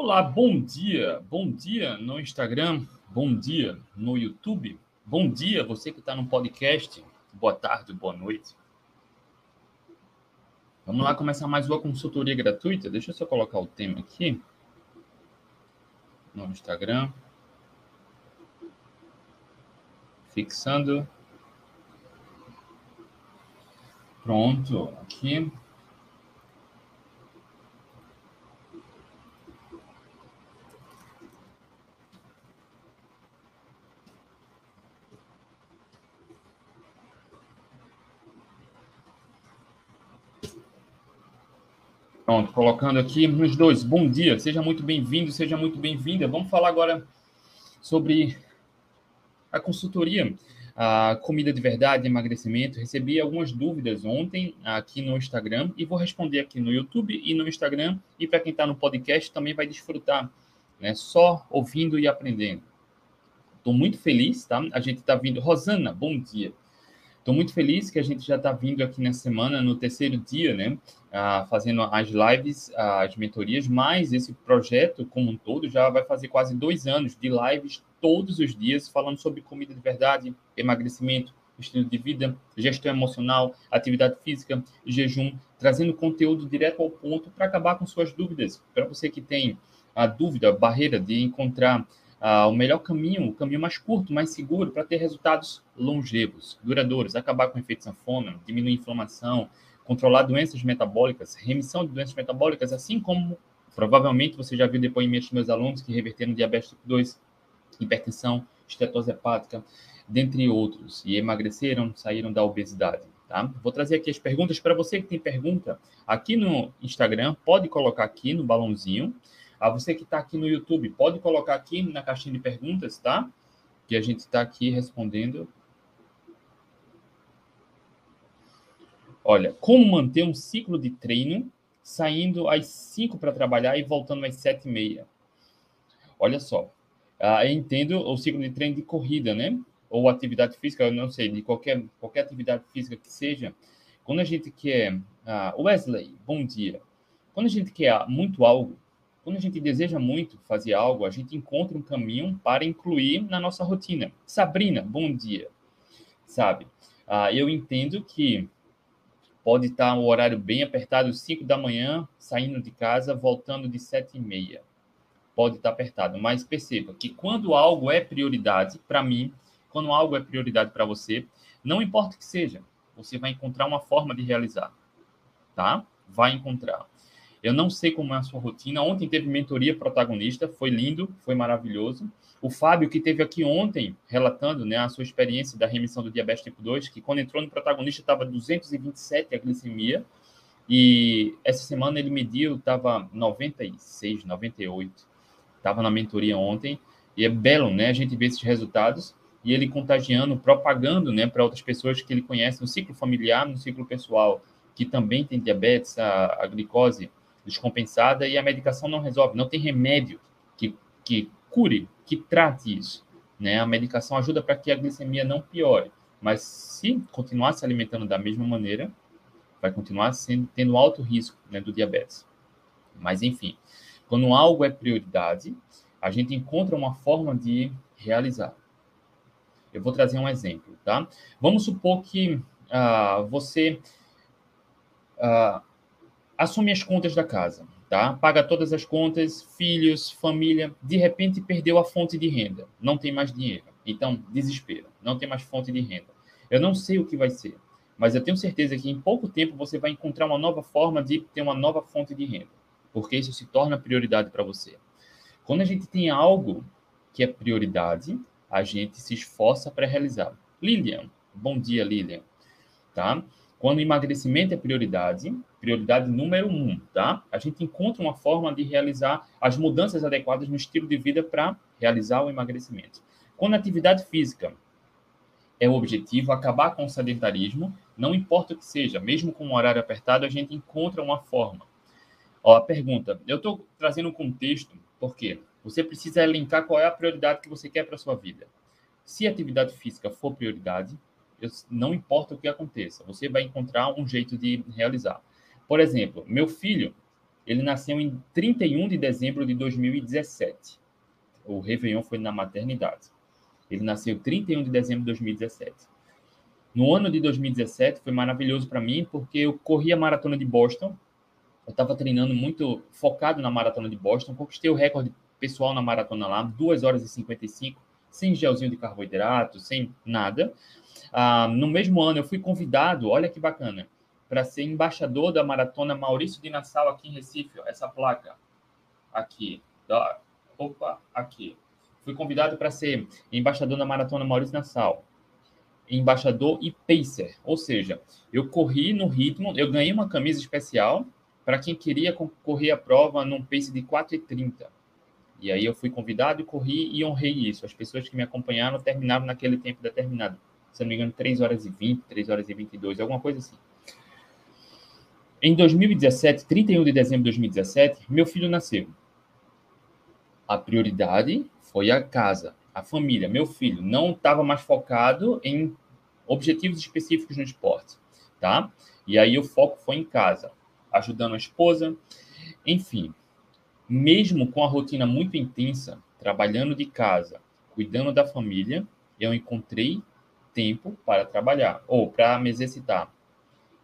Olá, bom dia. Bom dia no Instagram, bom dia no YouTube, bom dia você que está no podcast. Boa tarde, boa noite. Vamos lá começar mais uma consultoria gratuita. Deixa eu só colocar o tema aqui no Instagram. Fixando. Pronto, aqui. Pronto, colocando aqui nos dois. Bom dia, seja muito bem-vindo, seja muito bem-vinda. Vamos falar agora sobre a consultoria, a comida de verdade, emagrecimento. Recebi algumas dúvidas ontem aqui no Instagram e vou responder aqui no YouTube e no Instagram. E para quem está no podcast também vai desfrutar, né? Só ouvindo e aprendendo. Estou muito feliz, tá? A gente está vindo. Rosana, bom dia. Estou muito feliz que a gente já está vindo aqui nessa semana, no terceiro dia, né? Ah, fazendo as lives, as mentorias, mas esse projeto como um todo já vai fazer quase dois anos de lives todos os dias, falando sobre comida de verdade, emagrecimento, estilo de vida, gestão emocional, atividade física, jejum, trazendo conteúdo direto ao ponto para acabar com suas dúvidas. Para você que tem a dúvida, a barreira de encontrar ah, o melhor caminho, o caminho mais curto, mais seguro para ter resultados longevos, duradouros, acabar com o efeito sanfona, diminuir a inflamação, controlar doenças metabólicas, remissão de doenças metabólicas, assim como provavelmente você já viu depoimentos dos meus alunos que reverteram diabetes tipo 2, hipertensão, estetose hepática, dentre outros, e emagreceram, saíram da obesidade. Tá? Vou trazer aqui as perguntas para você que tem pergunta aqui no Instagram, pode colocar aqui no balãozinho. A você que está aqui no YouTube, pode colocar aqui na caixinha de perguntas, tá? Que a gente está aqui respondendo. Olha, como manter um ciclo de treino saindo às 5 para trabalhar e voltando às 7 e meia? Olha só, ah, eu entendo o ciclo de treino de corrida, né? Ou atividade física, eu não sei, de qualquer, qualquer atividade física que seja. Quando a gente quer. Ah, Wesley, bom dia. Quando a gente quer muito algo, quando a gente deseja muito fazer algo, a gente encontra um caminho para incluir na nossa rotina. Sabrina, bom dia. Sabe, ah, eu entendo que pode estar um horário bem apertado, 5 da manhã, saindo de casa, voltando de 7 e meia. Pode estar apertado, mas perceba que quando algo é prioridade para mim, quando algo é prioridade para você, não importa o que seja, você vai encontrar uma forma de realizar, tá? Vai encontrar. Eu não sei como é a sua rotina. Ontem teve mentoria protagonista, foi lindo, foi maravilhoso. O Fábio, que teve aqui ontem, relatando né, a sua experiência da remissão do diabetes tipo 2, que quando entrou no protagonista estava 227 a glicemia, e essa semana ele mediu, estava 96, 98. Estava na mentoria ontem, e é belo, né? A gente vê esses resultados e ele contagiando, propagando, né, para outras pessoas que ele conhece no ciclo familiar, no ciclo pessoal, que também tem diabetes, a, a glicose descompensada e a medicação não resolve, não tem remédio que, que cure, que trate isso. Né? A medicação ajuda para que a glicemia não piore, mas se continuar se alimentando da mesma maneira, vai continuar sendo, tendo alto risco né, do diabetes. Mas, enfim, quando algo é prioridade, a gente encontra uma forma de realizar. Eu vou trazer um exemplo, tá? Vamos supor que uh, você uh, assume as contas da casa, tá? Paga todas as contas, filhos, família, de repente perdeu a fonte de renda, não tem mais dinheiro. Então, desespero, não tem mais fonte de renda. Eu não sei o que vai ser, mas eu tenho certeza que em pouco tempo você vai encontrar uma nova forma de ter uma nova fonte de renda, porque isso se torna prioridade para você. Quando a gente tem algo que é prioridade, a gente se esforça para realizar. Lilian, bom dia, Lilian. Tá? Quando o emagrecimento é prioridade, prioridade número um, tá? A gente encontra uma forma de realizar as mudanças adequadas no estilo de vida para realizar o emagrecimento. Quando a atividade física é o objetivo, acabar com o sedentarismo, não importa o que seja, mesmo com um horário apertado, a gente encontra uma forma. Ó, a pergunta, eu estou trazendo um contexto, porque você precisa elencar qual é a prioridade que você quer para sua vida. Se a atividade física for prioridade, não importa o que aconteça, você vai encontrar um jeito de realizar. Por exemplo, meu filho, ele nasceu em 31 de dezembro de 2017. O Réveillon foi na maternidade. Ele nasceu 31 de dezembro de 2017. No ano de 2017 foi maravilhoso para mim porque eu corri a maratona de Boston. Eu estava treinando muito focado na maratona de Boston. Conquistei o recorde pessoal na maratona lá, 2 horas e 55, sem gelzinho de carboidrato, sem nada. Ah, no mesmo ano eu fui convidado, olha que bacana, para ser embaixador da maratona Maurício de Nassau aqui em Recife. Ó, essa placa aqui. Opa, aqui. Fui convidado para ser embaixador da maratona Maurício Nassau. Embaixador e pacer, ou seja, eu corri no ritmo, eu ganhei uma camisa especial para quem queria correr a prova num pace de 4,30. E aí eu fui convidado e corri e honrei isso. As pessoas que me acompanharam terminaram naquele tempo determinado. Se não me engano, 3 horas e 20, 3 horas e 22, alguma coisa assim. Em 2017, 31 de dezembro de 2017, meu filho nasceu. A prioridade foi a casa, a família, meu filho. Não estava mais focado em objetivos específicos no esporte, tá? E aí o foco foi em casa, ajudando a esposa. Enfim, mesmo com a rotina muito intensa, trabalhando de casa, cuidando da família, eu encontrei tempo para trabalhar ou para me exercitar.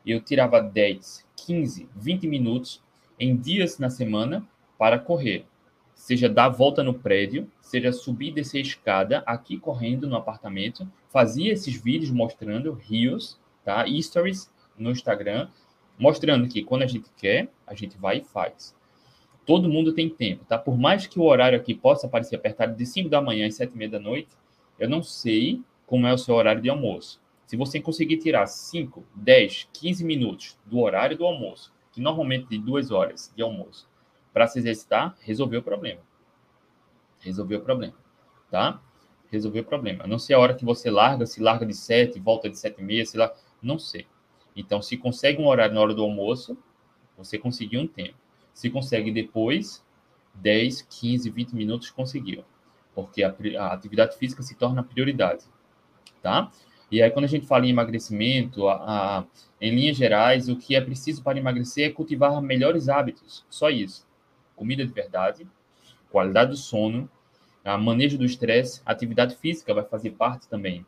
Eu tirava 10, 15, 20 minutos em dias na semana para correr. Seja dar volta no prédio, seja subir e descer a escada aqui correndo no apartamento. Fazia esses vídeos mostrando rios, tá? Stories no Instagram, mostrando que quando a gente quer, a gente vai e faz. Todo mundo tem tempo, tá? Por mais que o horário aqui possa parecer apertado de 5 da manhã às 7 e meia da noite, eu não sei como é o seu horário de almoço. Se você conseguir tirar 5, 10, 15 minutos do horário do almoço, que normalmente de duas horas de almoço, para se exercitar, resolveu o problema. Resolveu o problema, tá? Resolveu o problema. Não sei a hora que você larga, se larga de 7, volta de 7 e meia, sei lá, não sei. Então, se consegue um horário na hora do almoço, você conseguiu um tempo. Se consegue depois, 10, 15, 20 minutos, conseguiu. Porque a, a atividade física se torna prioridade, tá? E aí, quando a gente fala em emagrecimento, a, a, em linhas gerais, o que é preciso para emagrecer é cultivar melhores hábitos. Só isso. Comida de verdade, qualidade do sono, a manejo do estresse, atividade física vai fazer parte também.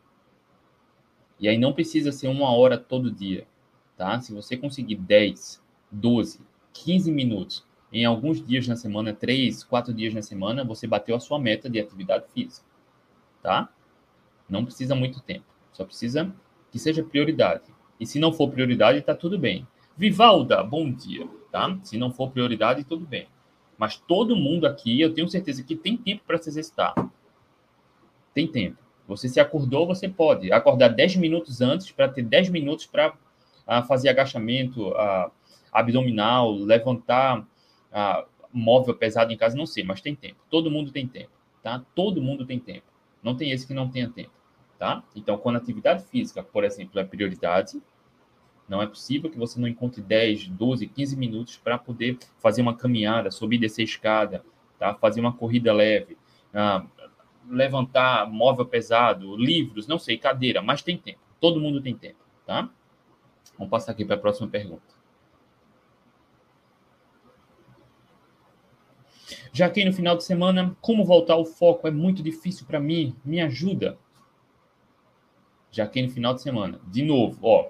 E aí não precisa ser uma hora todo dia, tá? Se você conseguir 10, 12, 15 minutos em alguns dias na semana, 3, 4 dias na semana, você bateu a sua meta de atividade física, tá? Não precisa muito tempo. Só precisa que seja prioridade. E se não for prioridade, está tudo bem. Vivalda, bom dia, tá? Se não for prioridade, tudo bem. Mas todo mundo aqui, eu tenho certeza que tem tempo para se exercitar. Tem tempo. Você se acordou, você pode acordar 10 minutos antes para ter 10 minutos para uh, fazer agachamento uh, abdominal, levantar uh, móvel pesado em casa, não sei, mas tem tempo. Todo mundo tem tempo, tá? Todo mundo tem tempo. Não tem esse que não tenha tempo tá? Então, quando a atividade física, por exemplo, é prioridade, não é possível que você não encontre 10, 12, 15 minutos para poder fazer uma caminhada, subir e descer escada, tá? Fazer uma corrida leve, ah, levantar móvel pesado, livros, não sei, cadeira, mas tem tempo. Todo mundo tem tempo, tá? Vamos passar aqui para a próxima pergunta. Já que no final de semana, como voltar ao foco é muito difícil para mim, me ajuda já que no final de semana. De novo, ó,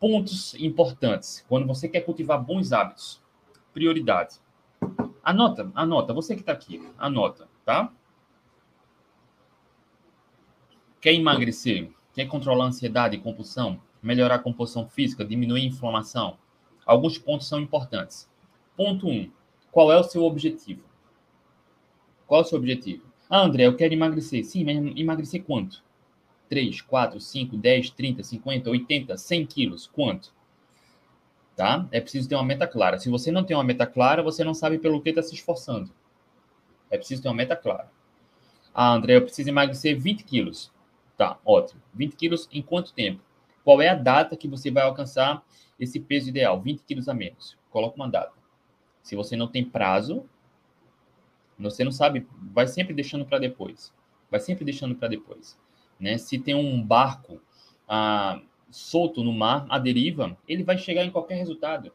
pontos importantes quando você quer cultivar bons hábitos. Prioridade. Anota, anota, você que está aqui, anota, tá? Quer emagrecer? Quer controlar a ansiedade e compulsão? Melhorar a composição física? Diminuir a inflamação? Alguns pontos são importantes. Ponto 1. Um, qual é o seu objetivo? Qual é o seu objetivo? Ah, André, eu quero emagrecer. Sim, mas emagrecer quanto? 3, 4, 5, 10, 30, 50, 80, 100 quilos? Quanto? Tá? É preciso ter uma meta clara. Se você não tem uma meta clara, você não sabe pelo que está se esforçando. É preciso ter uma meta clara. Ah, André, eu preciso emagrecer 20 quilos. Tá, ótimo. 20 quilos em quanto tempo? Qual é a data que você vai alcançar esse peso ideal? 20 quilos a menos. Coloca uma data. Se você não tem prazo, você não sabe, vai sempre deixando para depois. Vai sempre deixando para depois. Né? Se tem um barco ah, solto no mar, à deriva, ele vai chegar em qualquer resultado.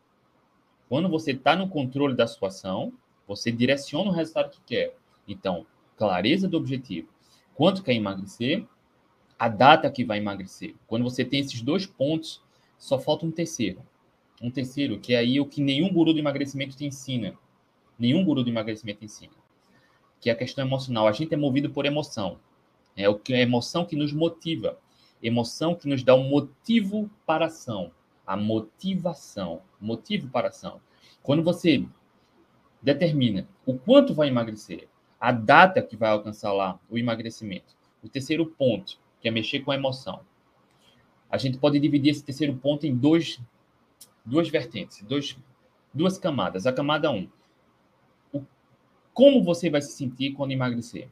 Quando você está no controle da situação, você direciona o resultado que quer. Então, clareza do objetivo. Quanto quer emagrecer? A data que vai emagrecer. Quando você tem esses dois pontos, só falta um terceiro. Um terceiro, que é aí o que nenhum guru do emagrecimento te ensina. Nenhum guru do emagrecimento ensina. Que é a questão emocional. A gente é movido por emoção. É o que a emoção que nos motiva. Emoção que nos dá um motivo para a ação. A motivação. Motivo para a ação. Quando você determina o quanto vai emagrecer, a data que vai alcançar lá o emagrecimento. O terceiro ponto, que é mexer com a emoção. A gente pode dividir esse terceiro ponto em dois, duas vertentes, dois, duas camadas. A camada 1, um, como você vai se sentir quando emagrecer?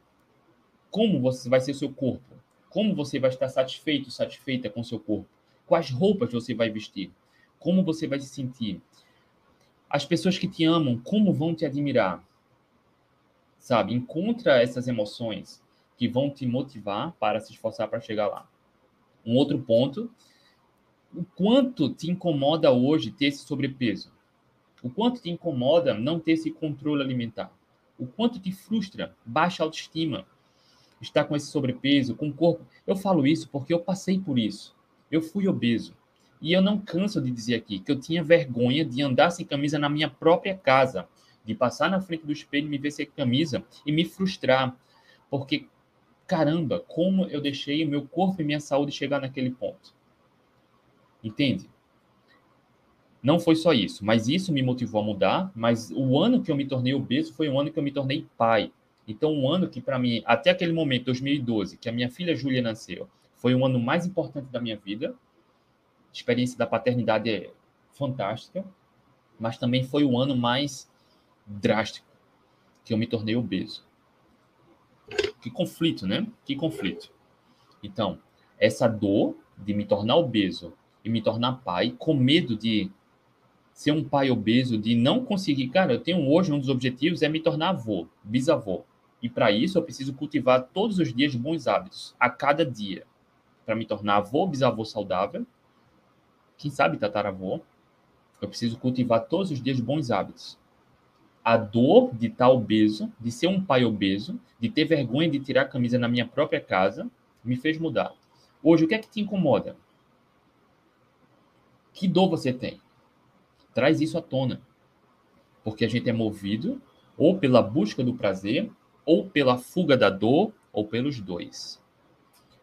Como você vai ser seu corpo? Como você vai estar satisfeito, satisfeita com seu corpo? Quais roupas você vai vestir? Como você vai se sentir? As pessoas que te amam, como vão te admirar? sabe? Encontra essas emoções que vão te motivar para se esforçar para chegar lá. Um outro ponto, o quanto te incomoda hoje ter esse sobrepeso? O quanto te incomoda não ter esse controle alimentar? O quanto te frustra baixa autoestima? Estar com esse sobrepeso, com o corpo. Eu falo isso porque eu passei por isso. Eu fui obeso. E eu não canso de dizer aqui que eu tinha vergonha de andar sem camisa na minha própria casa de passar na frente do espelho, me ver sem camisa e me frustrar, porque caramba, como eu deixei o meu corpo e minha saúde chegar naquele ponto. Entende? Não foi só isso, mas isso me motivou a mudar. Mas o ano que eu me tornei obeso foi o ano que eu me tornei pai. Então, um ano que, para mim, até aquele momento, 2012, que a minha filha Júlia nasceu, foi o ano mais importante da minha vida. A experiência da paternidade é fantástica, mas também foi o ano mais drástico que eu me tornei obeso. Que conflito, né? Que conflito. Então, essa dor de me tornar obeso e me tornar pai, com medo de ser um pai obeso, de não conseguir. Cara, eu tenho hoje um dos objetivos é me tornar avô, bisavô. E para isso eu preciso cultivar todos os dias bons hábitos, a cada dia, para me tornar avô, bisavô saudável. Quem sabe tataravô. Eu preciso cultivar todos os dias bons hábitos a dor de estar obeso, de ser um pai obeso, de ter vergonha de tirar a camisa na minha própria casa, me fez mudar. Hoje, o que é que te incomoda? Que dor você tem? Traz isso à tona. Porque a gente é movido ou pela busca do prazer, ou pela fuga da dor, ou pelos dois.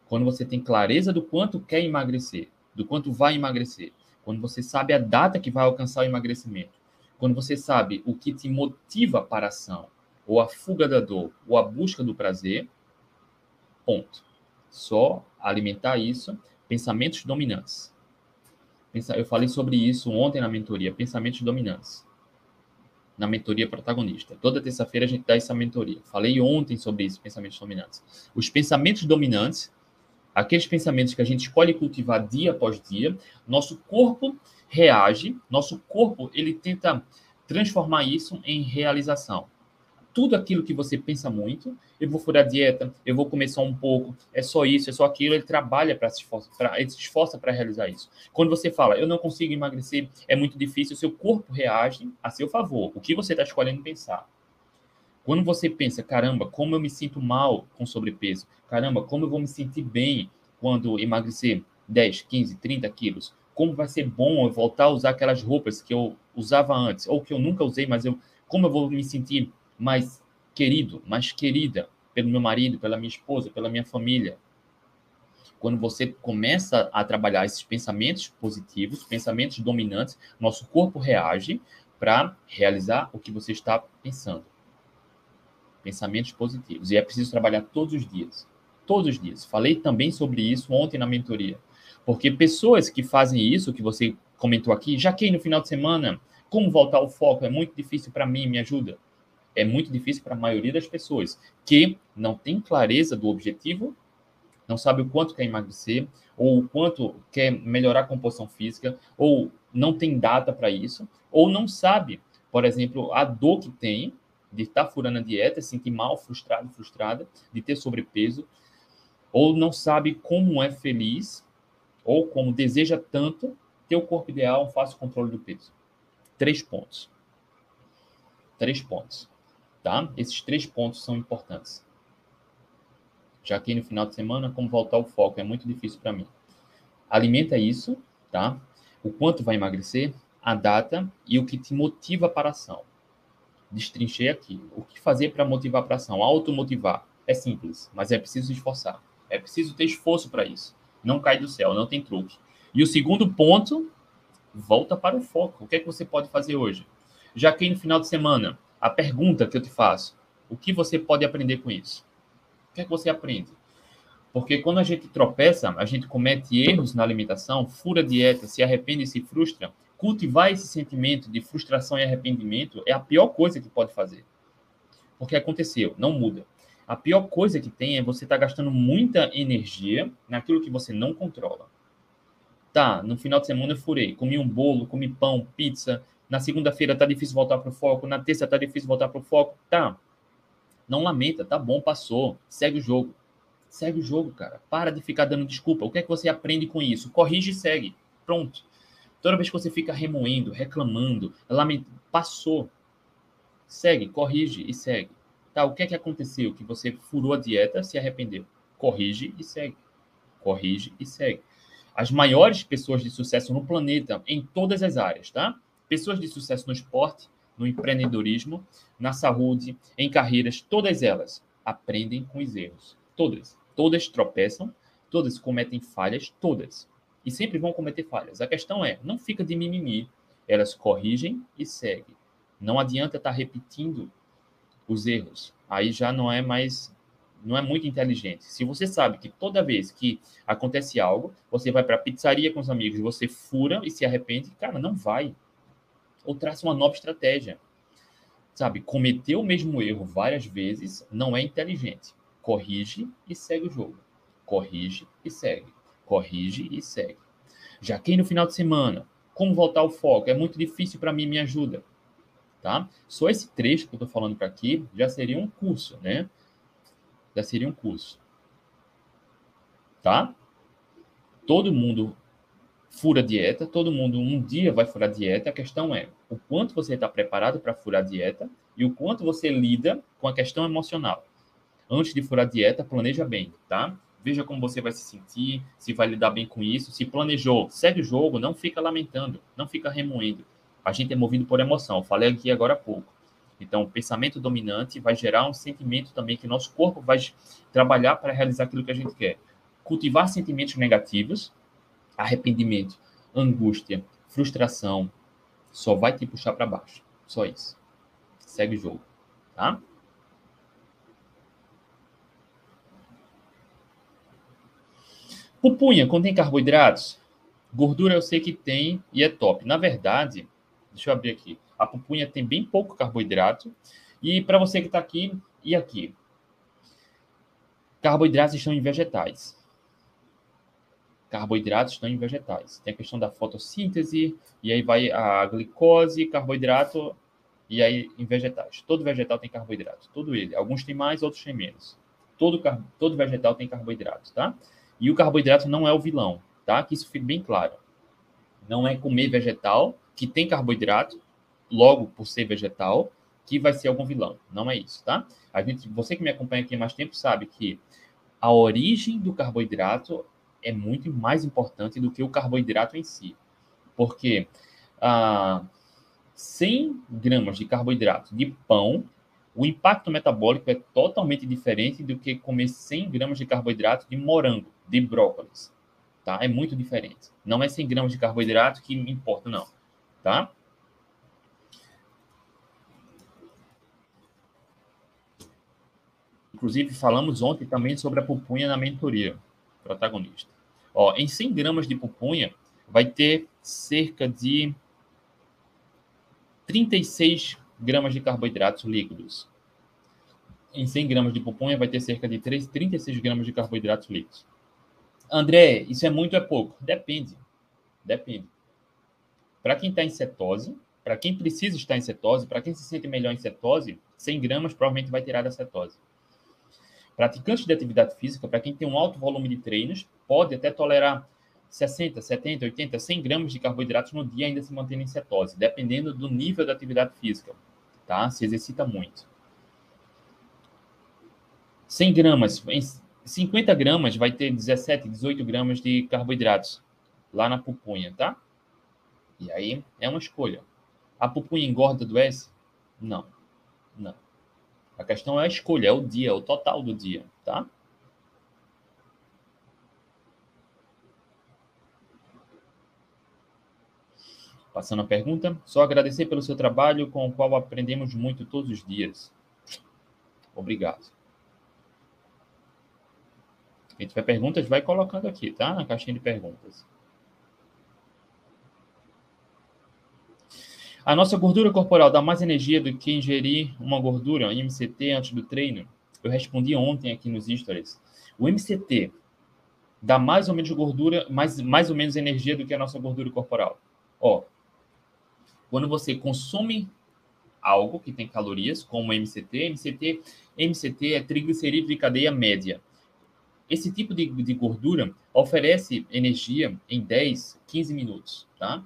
Quando você tem clareza do quanto quer emagrecer, do quanto vai emagrecer, quando você sabe a data que vai alcançar o emagrecimento, quando você sabe o que te motiva para a ação, ou a fuga da dor, ou a busca do prazer, ponto. Só alimentar isso, pensamentos dominantes. Eu falei sobre isso ontem na mentoria, pensamentos dominantes. Na mentoria protagonista. Toda terça-feira a gente dá essa mentoria. Falei ontem sobre isso, pensamentos dominantes. Os pensamentos dominantes aqueles pensamentos que a gente escolhe cultivar dia após dia, nosso corpo reage, nosso corpo ele tenta transformar isso em realização. Tudo aquilo que você pensa muito, eu vou furar a dieta, eu vou comer só um pouco, é só isso, é só aquilo, ele trabalha para se esforçar, ele se esforça para realizar isso. Quando você fala, eu não consigo emagrecer, é muito difícil, seu corpo reage a seu favor. O que você está escolhendo pensar? Quando você pensa, caramba, como eu me sinto mal com sobrepeso, caramba, como eu vou me sentir bem quando emagrecer 10, 15, 30 quilos, como vai ser bom eu voltar a usar aquelas roupas que eu usava antes, ou que eu nunca usei, mas eu, como eu vou me sentir mais querido, mais querida pelo meu marido, pela minha esposa, pela minha família. Quando você começa a trabalhar esses pensamentos positivos, pensamentos dominantes, nosso corpo reage para realizar o que você está pensando pensamentos positivos. E é preciso trabalhar todos os dias. Todos os dias. Falei também sobre isso ontem na mentoria. Porque pessoas que fazem isso, que você comentou aqui, já que no final de semana, como voltar ao foco? É muito difícil para mim, me ajuda. É muito difícil para a maioria das pessoas que não tem clareza do objetivo, não sabe o quanto quer emagrecer, ou o quanto quer melhorar a composição física, ou não tem data para isso, ou não sabe, por exemplo, a dor que tem de estar furando a dieta, se sentir mal, frustrado, frustrada, de ter sobrepeso, ou não sabe como é feliz, ou como deseja tanto ter o corpo ideal, um fácil controle do peso. Três pontos. Três pontos. Tá? Esses três pontos são importantes. Já que no final de semana, como voltar ao foco é muito difícil para mim. Alimenta isso, tá? O quanto vai emagrecer, a data e o que te motiva para a ação. Destrinchei aqui. O que fazer para motivar para a ação? Automotivar. É simples, mas é preciso esforçar. É preciso ter esforço para isso. Não cai do céu, não tem truque. E o segundo ponto, volta para o foco. O que é que você pode fazer hoje? Já que no final de semana, a pergunta que eu te faço, o que você pode aprender com isso? O que é que você aprende? Porque quando a gente tropeça, a gente comete erros na alimentação, fura dieta, se arrepende e se frustra, cultivar esse sentimento de frustração e arrependimento é a pior coisa que pode fazer. Porque aconteceu, não muda. A pior coisa que tem é você estar tá gastando muita energia naquilo que você não controla. Tá, no final de semana eu furei, comi um bolo, comi pão, pizza. Na segunda-feira tá difícil voltar para o foco, na terça tá difícil voltar para o foco. Tá. Não lamenta, tá bom, passou. Segue o jogo. Segue o jogo, cara. Para de ficar dando desculpa. O que é que você aprende com isso? Corrige e segue. Pronto. Toda vez que você fica remoendo, reclamando, lament... passou. Segue, corrige e segue. Tá, o que é que aconteceu? Que você furou a dieta, se arrependeu. Corrige e segue. Corrige e segue. As maiores pessoas de sucesso no planeta, em todas as áreas, tá? Pessoas de sucesso no esporte, no empreendedorismo, na saúde, em carreiras, todas elas aprendem com os erros. Todas. Todas tropeçam, todas cometem falhas, todas e sempre vão cometer falhas. A questão é, não fica de mimimi, elas corrigem e seguem. Não adianta estar tá repetindo os erros. Aí já não é mais não é muito inteligente. Se você sabe que toda vez que acontece algo, você vai para a pizzaria com os amigos, você fura e se arrepende, cara, não vai. Ou traça uma nova estratégia. Sabe, cometer o mesmo erro várias vezes não é inteligente. Corrige e segue o jogo. Corrige e segue corrige e segue. Já quem no final de semana, como voltar ao foco? É muito difícil para mim, me ajuda. Tá? Só esse trecho que eu estou falando para aqui já seria um curso, né? Já seria um curso. Tá? Todo mundo fura dieta, todo mundo um dia vai furar dieta. A questão é o quanto você está preparado para furar dieta e o quanto você lida com a questão emocional. Antes de furar dieta, planeja bem, tá? veja como você vai se sentir, se vai lidar bem com isso, se planejou, segue o jogo, não fica lamentando, não fica remoendo. A gente é movido por emoção, eu falei aqui agora há pouco. Então, o pensamento dominante vai gerar um sentimento também que nosso corpo vai trabalhar para realizar aquilo que a gente quer. Cultivar sentimentos negativos, arrependimento, angústia, frustração, só vai te puxar para baixo. Só isso. Segue o jogo, tá? Pupunha contém carboidratos? Gordura eu sei que tem e é top. Na verdade, deixa eu abrir aqui. A pupunha tem bem pouco carboidrato. E para você que está aqui e aqui, carboidratos estão em vegetais. Carboidratos estão em vegetais. Tem a questão da fotossíntese, e aí vai a glicose, carboidrato, e aí em vegetais. Todo vegetal tem carboidrato, todo ele. Alguns têm mais, outros têm menos. Todo, todo vegetal tem carboidrato, tá? E o carboidrato não é o vilão, tá? Que isso fique bem claro. Não é comer vegetal que tem carboidrato, logo por ser vegetal, que vai ser algum vilão. Não é isso, tá? A gente, você que me acompanha aqui há mais tempo sabe que a origem do carboidrato é muito mais importante do que o carboidrato em si. Porque ah, 100 gramas de carboidrato de pão o impacto metabólico é totalmente diferente do que comer 100 gramas de carboidrato de morango, de brócolis. Tá? É muito diferente. Não é 100 gramas de carboidrato que me importa, não. Tá? Inclusive, falamos ontem também sobre a pupunha na mentoria, protagonista. Ó, em 100 gramas de pupunha, vai ter cerca de 36 gramas de carboidratos líquidos. Em 100 gramas de pupunha vai ter cerca de 3, 36 gramas de carboidratos líquidos. André, isso é muito ou é pouco? Depende. Depende. Para quem está em cetose, para quem precisa estar em cetose, para quem se sente melhor em cetose, 100 gramas provavelmente vai tirar da cetose. Praticantes de atividade física, para quem tem um alto volume de treinos, pode até tolerar 60, 70, 80, 100 gramas de carboidratos no dia ainda se mantendo em cetose, dependendo do nível da atividade física, tá? Se exercita muito. 100 gramas, 50 gramas vai ter 17, 18 gramas de carboidratos lá na pupunha, tá? E aí é uma escolha. A pupunha engorda do S? Não. Não. A questão é a escolha, é o dia, é o total do dia, tá? Passando a pergunta, só agradecer pelo seu trabalho com o qual aprendemos muito todos os dias. Obrigado. Quem tiver perguntas, vai colocando aqui, tá? Na caixinha de perguntas. A nossa gordura corporal dá mais energia do que ingerir uma gordura, MCT, antes do treino? Eu respondi ontem aqui nos stories. O MCT dá mais ou menos gordura, mais, mais ou menos energia do que a nossa gordura corporal. Ó, quando você consome algo que tem calorias, como MCT, MCT, MCT é triglicerídeo de cadeia média. Esse tipo de, de gordura oferece energia em 10, 15 minutos, tá?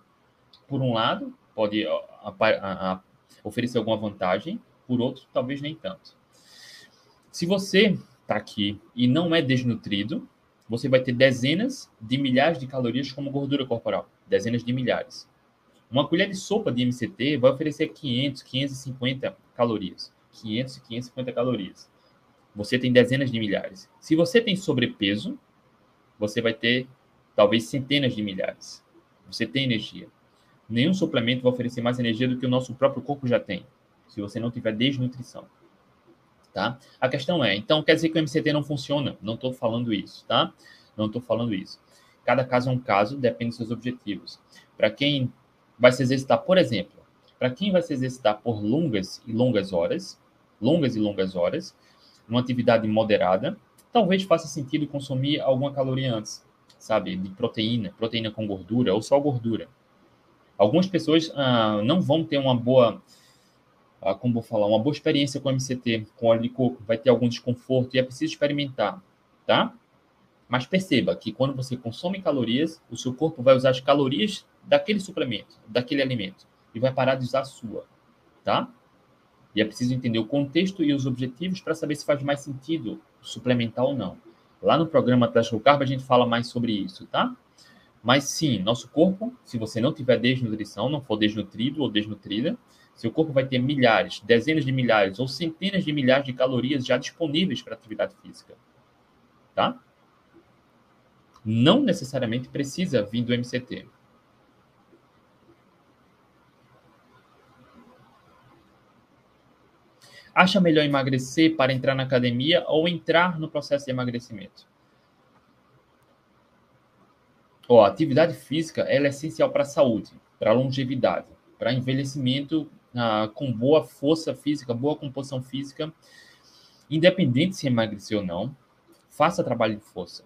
Por um lado, pode a, a, a, oferecer alguma vantagem, por outro, talvez nem tanto. Se você está aqui e não é desnutrido, você vai ter dezenas de milhares de calorias como gordura corporal, dezenas de milhares. Uma colher de sopa de MCT vai oferecer 500, 550 calorias. 500 e 550 calorias. Você tem dezenas de milhares. Se você tem sobrepeso, você vai ter talvez centenas de milhares. Você tem energia. Nenhum suplemento vai oferecer mais energia do que o nosso próprio corpo já tem, se você não tiver desnutrição. Tá? A questão é, então quer dizer que o MCT não funciona? Não estou falando isso, tá? Não estou falando isso. Cada caso é um caso, depende dos seus objetivos. Para quem vai se exercitar, por exemplo, para quem vai se exercitar por longas e longas horas, longas e longas horas, uma atividade moderada, talvez faça sentido consumir alguma caloria antes, sabe, de proteína, proteína com gordura ou só gordura. Algumas pessoas ah, não vão ter uma boa, ah, como vou falar, uma boa experiência com MCT, com óleo de coco, vai ter algum desconforto e é preciso experimentar, tá? Mas perceba que quando você consome calorias, o seu corpo vai usar as calorias daquele suplemento, daquele alimento, e vai parar de usar a sua, tá? E é preciso entender o contexto e os objetivos para saber se faz mais sentido suplementar ou não. Lá no programa Atlético Low Carb a gente fala mais sobre isso, tá? Mas sim, nosso corpo, se você não tiver desnutrição, não for desnutrido ou desnutrida, seu corpo vai ter milhares, dezenas de milhares ou centenas de milhares de calorias já disponíveis para atividade física, tá? não necessariamente precisa vir do MCT. Acha melhor emagrecer para entrar na academia ou entrar no processo de emagrecimento? Ó, a atividade física é essencial para a saúde, para a longevidade, para envelhecimento ah, com boa força física, boa composição física. Independente se emagrecer ou não, faça trabalho de força.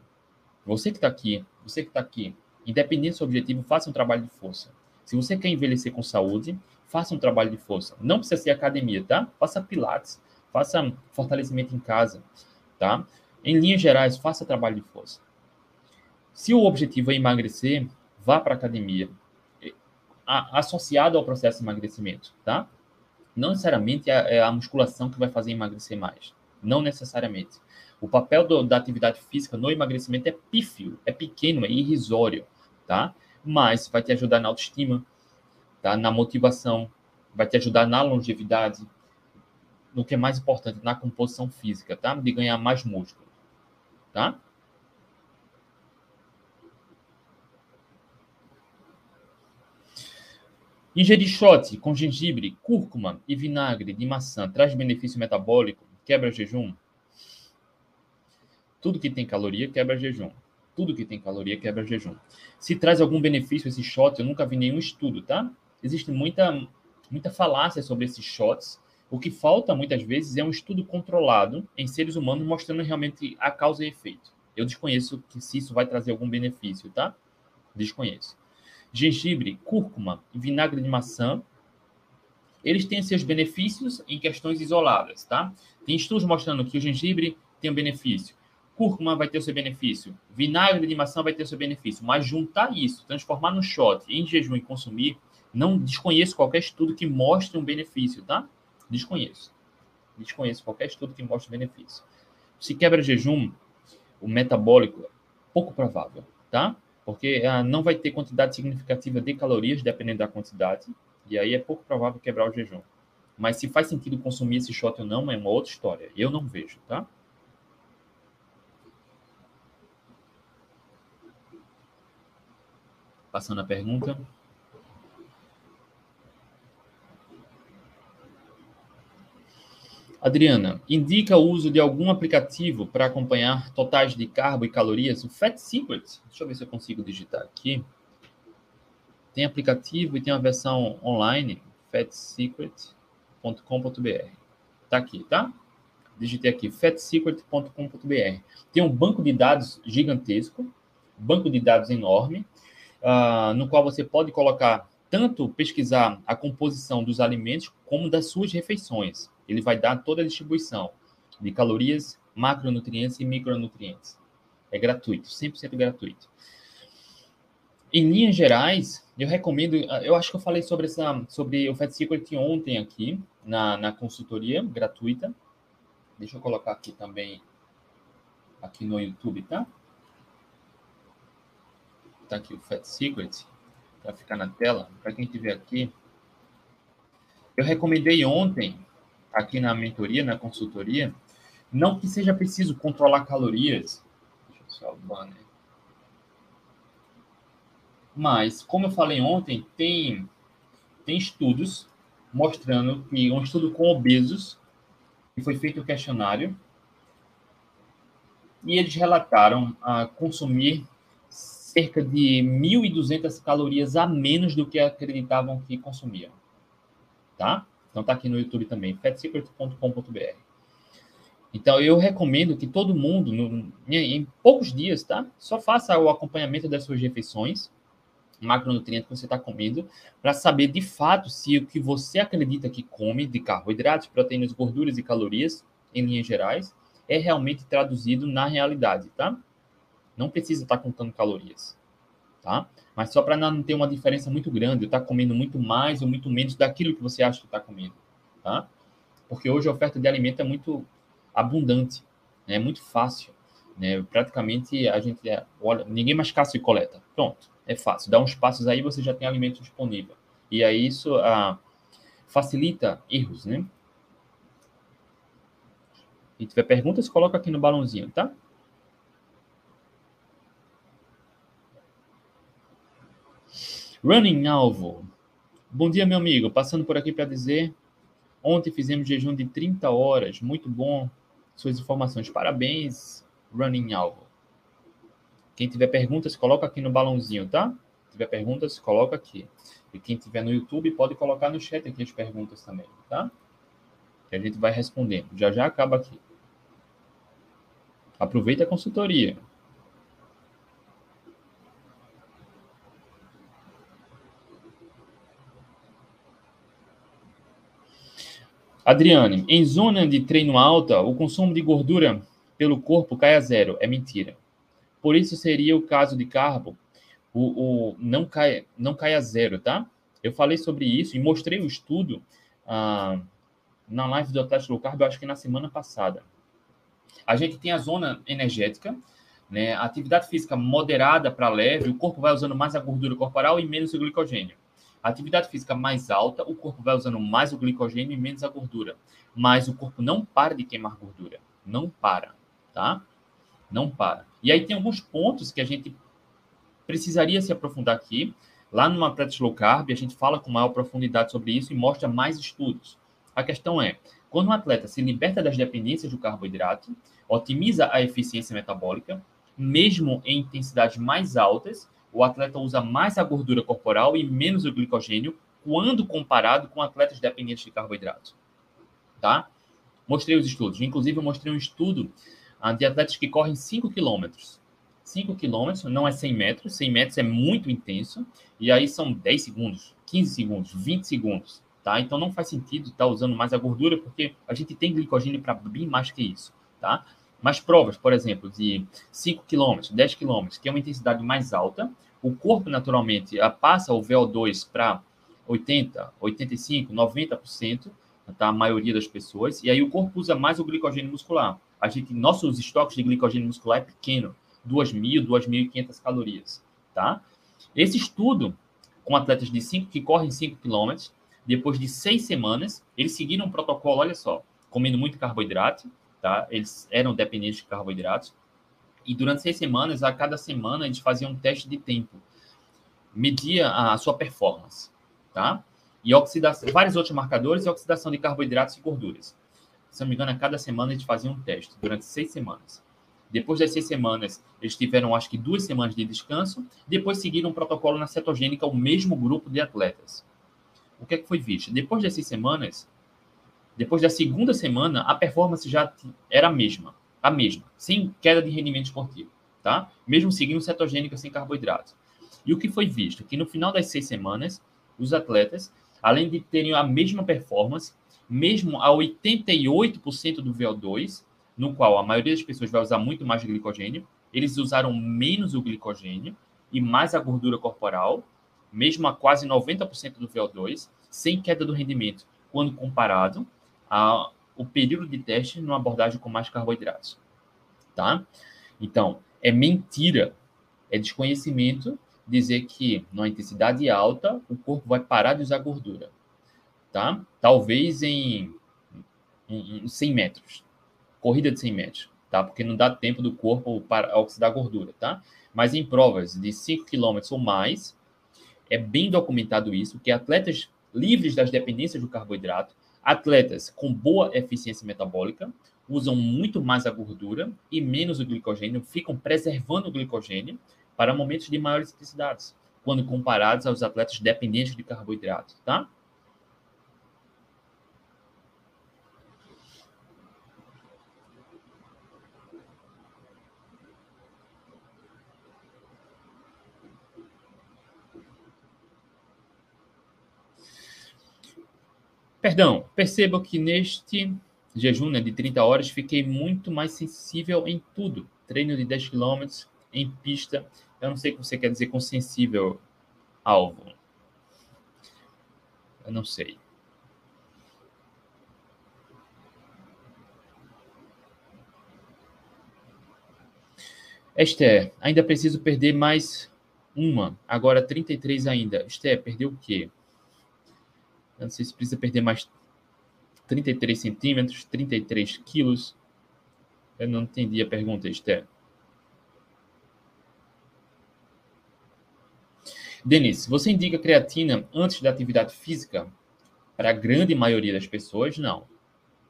Você que está aqui, você que está aqui, independente do seu objetivo, faça um trabalho de força. Se você quer envelhecer com saúde, faça um trabalho de força. Não precisa ser academia, tá? Faça pilates, faça fortalecimento em casa, tá? Em linhas gerais, faça trabalho de força. Se o objetivo é emagrecer, vá para academia, associado ao processo de emagrecimento, tá? Não necessariamente é, é a musculação que vai fazer emagrecer mais. Não necessariamente. O papel do, da atividade física no emagrecimento é pífio, é pequeno, é irrisório, tá? Mas vai te ajudar na autoestima, tá? Na motivação, vai te ajudar na longevidade, no que é mais importante, na composição física, tá? De ganhar mais músculo, tá? Ingerir shot com gengibre, cúrcuma e vinagre de maçã traz benefício metabólico, quebra jejum? Tudo que tem caloria quebra jejum. Tudo que tem caloria quebra jejum. Se traz algum benefício esse shot, eu nunca vi nenhum estudo, tá? Existe muita, muita falácia sobre esses shots. O que falta muitas vezes é um estudo controlado em seres humanos mostrando realmente a causa e efeito. Eu desconheço que se isso vai trazer algum benefício, tá? Desconheço. Gengibre, cúrcuma vinagre de maçã, eles têm seus benefícios em questões isoladas, tá? Tem estudos mostrando que o gengibre tem um benefício. cúrcuma vai ter o seu benefício, vinagre de maçã vai ter o seu benefício, mas juntar isso, transformar no shot em jejum e consumir, não desconheço qualquer estudo que mostre um benefício, tá? Desconheço. Desconheço qualquer estudo que mostre benefício. Se quebra jejum, o metabólico, pouco provável, tá? Porque ah, não vai ter quantidade significativa de calorias, dependendo da quantidade, e aí é pouco provável quebrar o jejum. Mas se faz sentido consumir esse shot ou não, é uma outra história. Eu não vejo, tá? Passando a pergunta. Adriana, indica o uso de algum aplicativo para acompanhar totais de carbo e calorias? O Fat Secret, deixa eu ver se eu consigo digitar aqui. Tem aplicativo e tem uma versão online, fatsecret.com.br. Tá aqui, tá? Digitei aqui, fatsecret.com.br. Tem um banco de dados gigantesco, banco de dados enorme, uh, no qual você pode colocar tanto pesquisar a composição dos alimentos como das suas refeições. Ele vai dar toda a distribuição de calorias, macronutrientes e micronutrientes. É gratuito, 100% gratuito. Em linhas gerais, eu recomendo, eu acho que eu falei sobre essa sobre o Fat Secret ontem aqui na, na consultoria gratuita. Deixa eu colocar aqui também aqui no YouTube, tá? Tá aqui o Fat Secret para ficar na tela, para quem estiver aqui. Eu recomendei ontem aqui na mentoria, na consultoria, não que seja preciso controlar calorias. Deixa eu só o banner. Mas, como eu falei ontem, tem, tem estudos mostrando que um estudo com obesos, que foi feito o um questionário, e eles relataram a consumir cerca de 1.200 calorias a menos do que acreditavam que consumiam. Tá? Então tá aqui no YouTube também, fatsecret.com.br. Então eu recomendo que todo mundo, no, em poucos dias, tá? Só faça o acompanhamento das suas refeições, macronutrientes que você está comendo, para saber de fato se o que você acredita que come de carboidratos, proteínas, gorduras e calorias, em linhas gerais, é realmente traduzido na realidade, tá? Não precisa estar tá contando calorias, tá? Mas só para não ter uma diferença muito grande, estar tá comendo muito mais ou muito menos daquilo que você acha que está comendo, tá? Porque hoje a oferta de alimento é muito abundante, né? é muito fácil. Né? Praticamente a gente é, olha, ninguém mais caça e coleta. Pronto, é fácil. Dá uns passos aí você já tem alimento disponível. E aí isso ah, facilita erros, né? Se tiver perguntas, coloca aqui no balãozinho, tá? Running Alvo. Bom dia, meu amigo. Passando por aqui para dizer. Ontem fizemos jejum de 30 horas. Muito bom. Suas informações. Parabéns, Running Alvo. Quem tiver perguntas, coloca aqui no balãozinho, tá? Se tiver perguntas, coloca aqui. E quem tiver no YouTube, pode colocar no chat aqui as perguntas também, tá? Que a gente vai respondendo. Já já acaba aqui. Aproveita a consultoria. Adriane, em zona de treino alta, o consumo de gordura pelo corpo cai a zero. É mentira. Por isso seria o caso de carbo, o, o não, cai, não cai a zero, tá? Eu falei sobre isso e mostrei o estudo ah, na live do Atlético Low Carb, eu acho que na semana passada. A gente tem a zona energética, né? Atividade física moderada para leve, o corpo vai usando mais a gordura corporal e menos o glicogênio. A atividade física mais alta, o corpo vai usando mais o glicogênio e menos a gordura. Mas o corpo não para de queimar gordura. Não para, tá? Não para. E aí tem alguns pontos que a gente precisaria se aprofundar aqui. Lá numa Practice Low Carb, a gente fala com maior profundidade sobre isso e mostra mais estudos. A questão é, quando um atleta se liberta das dependências do carboidrato, otimiza a eficiência metabólica, mesmo em intensidades mais altas, o atleta usa mais a gordura corporal e menos o glicogênio quando comparado com atletas dependentes de carboidratos. Tá? Mostrei os estudos. Inclusive, eu mostrei um estudo uh, de atletas que correm 5 quilômetros. 5 quilômetros não é 100 metros. 100 metros é muito intenso. E aí são 10 segundos, 15 segundos, 20 segundos. Tá? Então, não faz sentido estar tá usando mais a gordura, porque a gente tem glicogênio para bem mais que isso. Tá? Mas provas, por exemplo, de 5 km, 10 km, que é uma intensidade mais alta, o corpo naturalmente passa o VO2 para 80, 85, 90%, tá? A maioria das pessoas, e aí o corpo usa mais o glicogênio muscular. A gente, nossos estoques de glicogênio muscular é pequeno, 2.000, 2.500 calorias, tá? Esse estudo com atletas de 5 que correm 5 km, depois de seis semanas, eles seguiram um protocolo, olha só, comendo muito carboidrato, tá? Eles eram dependentes de carboidratos. E durante seis semanas, a cada semana, eles faziam um teste de tempo. Media a sua performance, tá? E oxidação, vários outros marcadores e oxidação de carboidratos e gorduras. Se não me engano, a cada semana eles faziam um teste, durante seis semanas. Depois das seis semanas, eles tiveram, acho que, duas semanas de descanso. Depois seguiram um protocolo na cetogênica, o mesmo grupo de atletas. O que é que foi visto? Depois das seis semanas, depois da segunda semana, a performance já era a mesma, a mesma, sem queda de rendimento esportivo, tá? Mesmo seguindo cetogênica sem carboidratos. E o que foi visto? Que no final das seis semanas, os atletas, além de terem a mesma performance, mesmo a 88% do VO2, no qual a maioria das pessoas vai usar muito mais glicogênio, eles usaram menos o glicogênio e mais a gordura corporal, mesmo a quase 90% do VO2, sem queda do rendimento, quando comparado a, o período de teste numa abordagem com mais carboidratos. Tá? Então, é mentira, é desconhecimento dizer que numa intensidade alta o corpo vai parar de usar gordura. Tá? Talvez em, em, em 100 metros, corrida de 100 metros, tá? Porque não dá tempo do corpo para oxidar gordura, tá? Mas em provas de 5 km ou mais, é bem documentado isso, que atletas livres das dependências do carboidrato Atletas com boa eficiência metabólica usam muito mais a gordura e menos o glicogênio, ficam preservando o glicogênio para momentos de maiores intensidades, quando comparados aos atletas dependentes de carboidrato, tá? Perdão, perceba que neste jejum né, de 30 horas fiquei muito mais sensível em tudo. Treino de 10 km em pista. Eu não sei o que você quer dizer com sensível, alvo. Eu não sei. Esther, ainda preciso perder mais uma. Agora 33 ainda. Esther, perdeu o quê? Eu não sei se precisa perder mais 33 centímetros, 33 quilos. Eu não entendi a pergunta, Esther. Denise, você indica creatina antes da atividade física? Para a grande maioria das pessoas, não.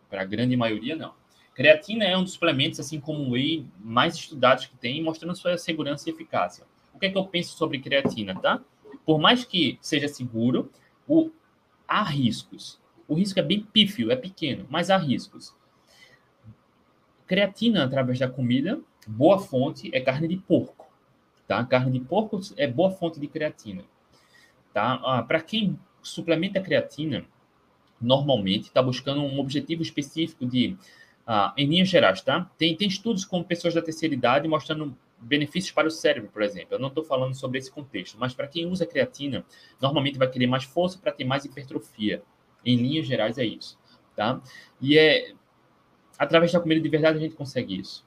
Para a grande maioria, não. Creatina é um dos suplementos, assim como o whey, mais estudados que tem, mostrando sua segurança e eficácia. O que é que eu penso sobre creatina, tá? Por mais que seja seguro, o há riscos. O risco é bem pífio, é pequeno, mas há riscos. Creatina através da comida, boa fonte é carne de porco. Tá? Carne de porco é boa fonte de creatina. Tá? Ah, Para quem suplementa creatina, normalmente está buscando um objetivo específico de, ah, em linhas gerais, tá? Tem, tem estudos com pessoas da terceira idade mostrando benefícios para o cérebro, por exemplo. Eu não estou falando sobre esse contexto, mas para quem usa creatina, normalmente vai querer mais força para ter mais hipertrofia. Em linhas gerais é isso, tá? E é através da comida de verdade a gente consegue isso,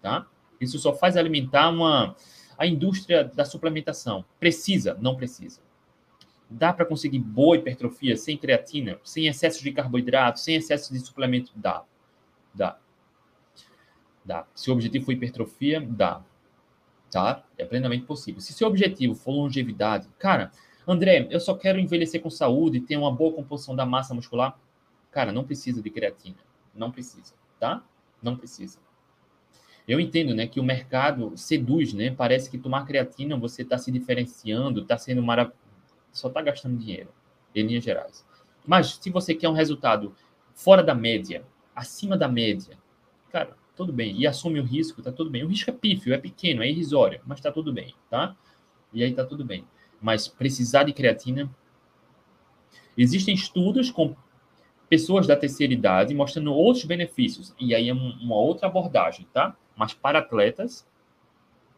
tá? Isso só faz alimentar uma a indústria da suplementação. Precisa, não precisa. Dá para conseguir boa hipertrofia sem creatina, sem excesso de carboidrato, sem excesso de suplemento? Dá. Dá. Dá. Se o objetivo for hipertrofia, dá tá? É plenamente possível. Se seu objetivo for longevidade, cara, André, eu só quero envelhecer com saúde, ter uma boa composição da massa muscular, cara, não precisa de creatina, não precisa, tá? Não precisa. Eu entendo, né, que o mercado seduz, né? Parece que tomar creatina você está se diferenciando, está sendo maravilhoso, só está gastando dinheiro, em linhas gerais. Mas se você quer um resultado fora da média, acima da média, cara, tudo bem. E assume o risco, tá tudo bem. O risco é pífio, é pequeno, é irrisório, mas tá tudo bem, tá? E aí tá tudo bem. Mas precisar de creatina. Existem estudos com pessoas da terceira idade, mostrando outros benefícios. E aí é uma outra abordagem, tá? Mas para atletas,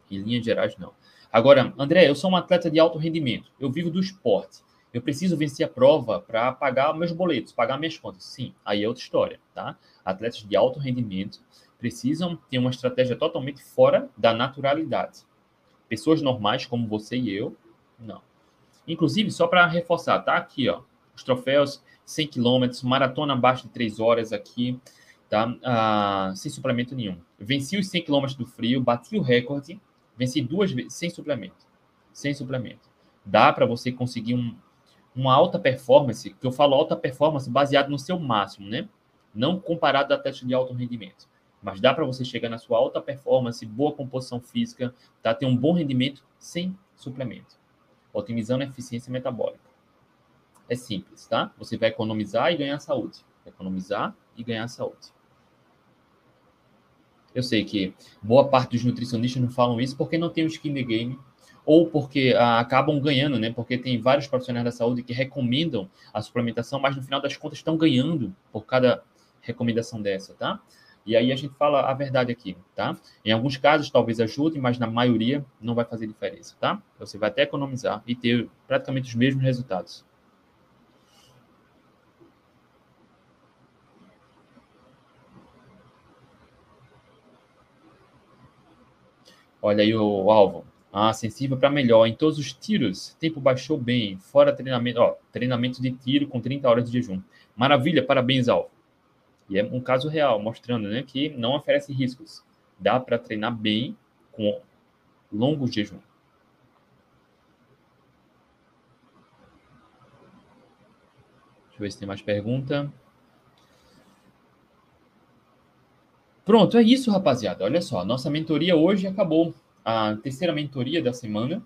em linhas gerais, não. Agora, André, eu sou um atleta de alto rendimento. Eu vivo do esporte. Eu preciso vencer a prova para pagar meus boletos, pagar minhas contas. Sim, aí é outra história, tá? Atletas de alto rendimento precisam ter uma estratégia totalmente fora da naturalidade. Pessoas normais como você e eu, não. Inclusive, só para reforçar, tá aqui, ó, os troféus 100 km, maratona abaixo de 3 horas aqui, tá? Ah, sem suplemento nenhum. Venci os 100 km do frio, bati o recorde, venci duas vezes sem suplemento. Sem suplemento. Dá para você conseguir um, uma alta performance, que eu falo alta performance baseado no seu máximo, né? Não comparado a teste de alto rendimento. Mas dá para você chegar na sua alta performance, boa composição física, tá? ter um bom rendimento sem suplemento, otimizando a eficiência metabólica. É simples, tá? Você vai economizar e ganhar saúde. Economizar e ganhar saúde. Eu sei que boa parte dos nutricionistas não falam isso porque não tem o skin the game ou porque ah, acabam ganhando, né? Porque tem vários profissionais da saúde que recomendam a suplementação, mas no final das contas estão ganhando por cada recomendação dessa, tá? E aí a gente fala a verdade aqui, tá? Em alguns casos talvez ajude, mas na maioria não vai fazer diferença, tá? Você vai até economizar e ter praticamente os mesmos resultados. Olha aí o alvo. Ah, sensível para melhor. Em todos os tiros, tempo baixou bem. Fora treinamento, ó, treinamento de tiro com 30 horas de jejum. Maravilha, parabéns, alvo. E é um caso real, mostrando né, que não oferece riscos. Dá para treinar bem com longos jejum. Deixa eu ver se tem mais pergunta. Pronto, é isso, rapaziada. Olha só, nossa mentoria hoje acabou. A terceira mentoria da semana.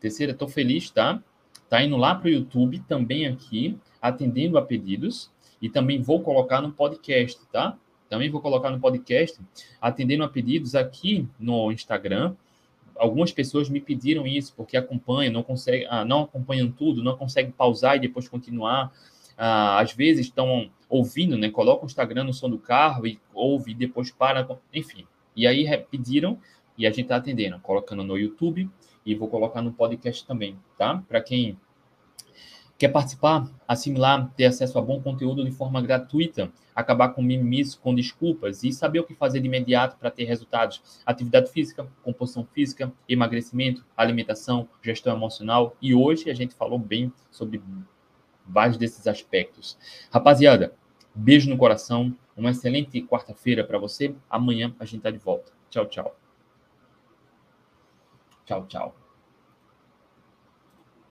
Terceira, tô feliz, tá? Tá indo lá para o YouTube, também aqui, atendendo a pedidos. E também vou colocar no podcast, tá? Também vou colocar no podcast, atendendo a pedidos aqui no Instagram. Algumas pessoas me pediram isso, porque acompanham, não conseguem, ah, não acompanham tudo, não conseguem pausar e depois continuar. Ah, às vezes estão ouvindo, né? Coloca o Instagram no som do carro e ouve e depois para, enfim. E aí pediram e a gente está atendendo, colocando no YouTube e vou colocar no podcast também, tá? Para quem quer participar, assimilar, ter acesso a bom conteúdo de forma gratuita, acabar com mimimis, com desculpas e saber o que fazer de imediato para ter resultados. Atividade física, composição física, emagrecimento, alimentação, gestão emocional. E hoje a gente falou bem sobre vários desses aspectos. Rapaziada, beijo no coração, uma excelente quarta-feira para você. Amanhã a gente está de volta. Tchau, tchau. Tchau, tchau.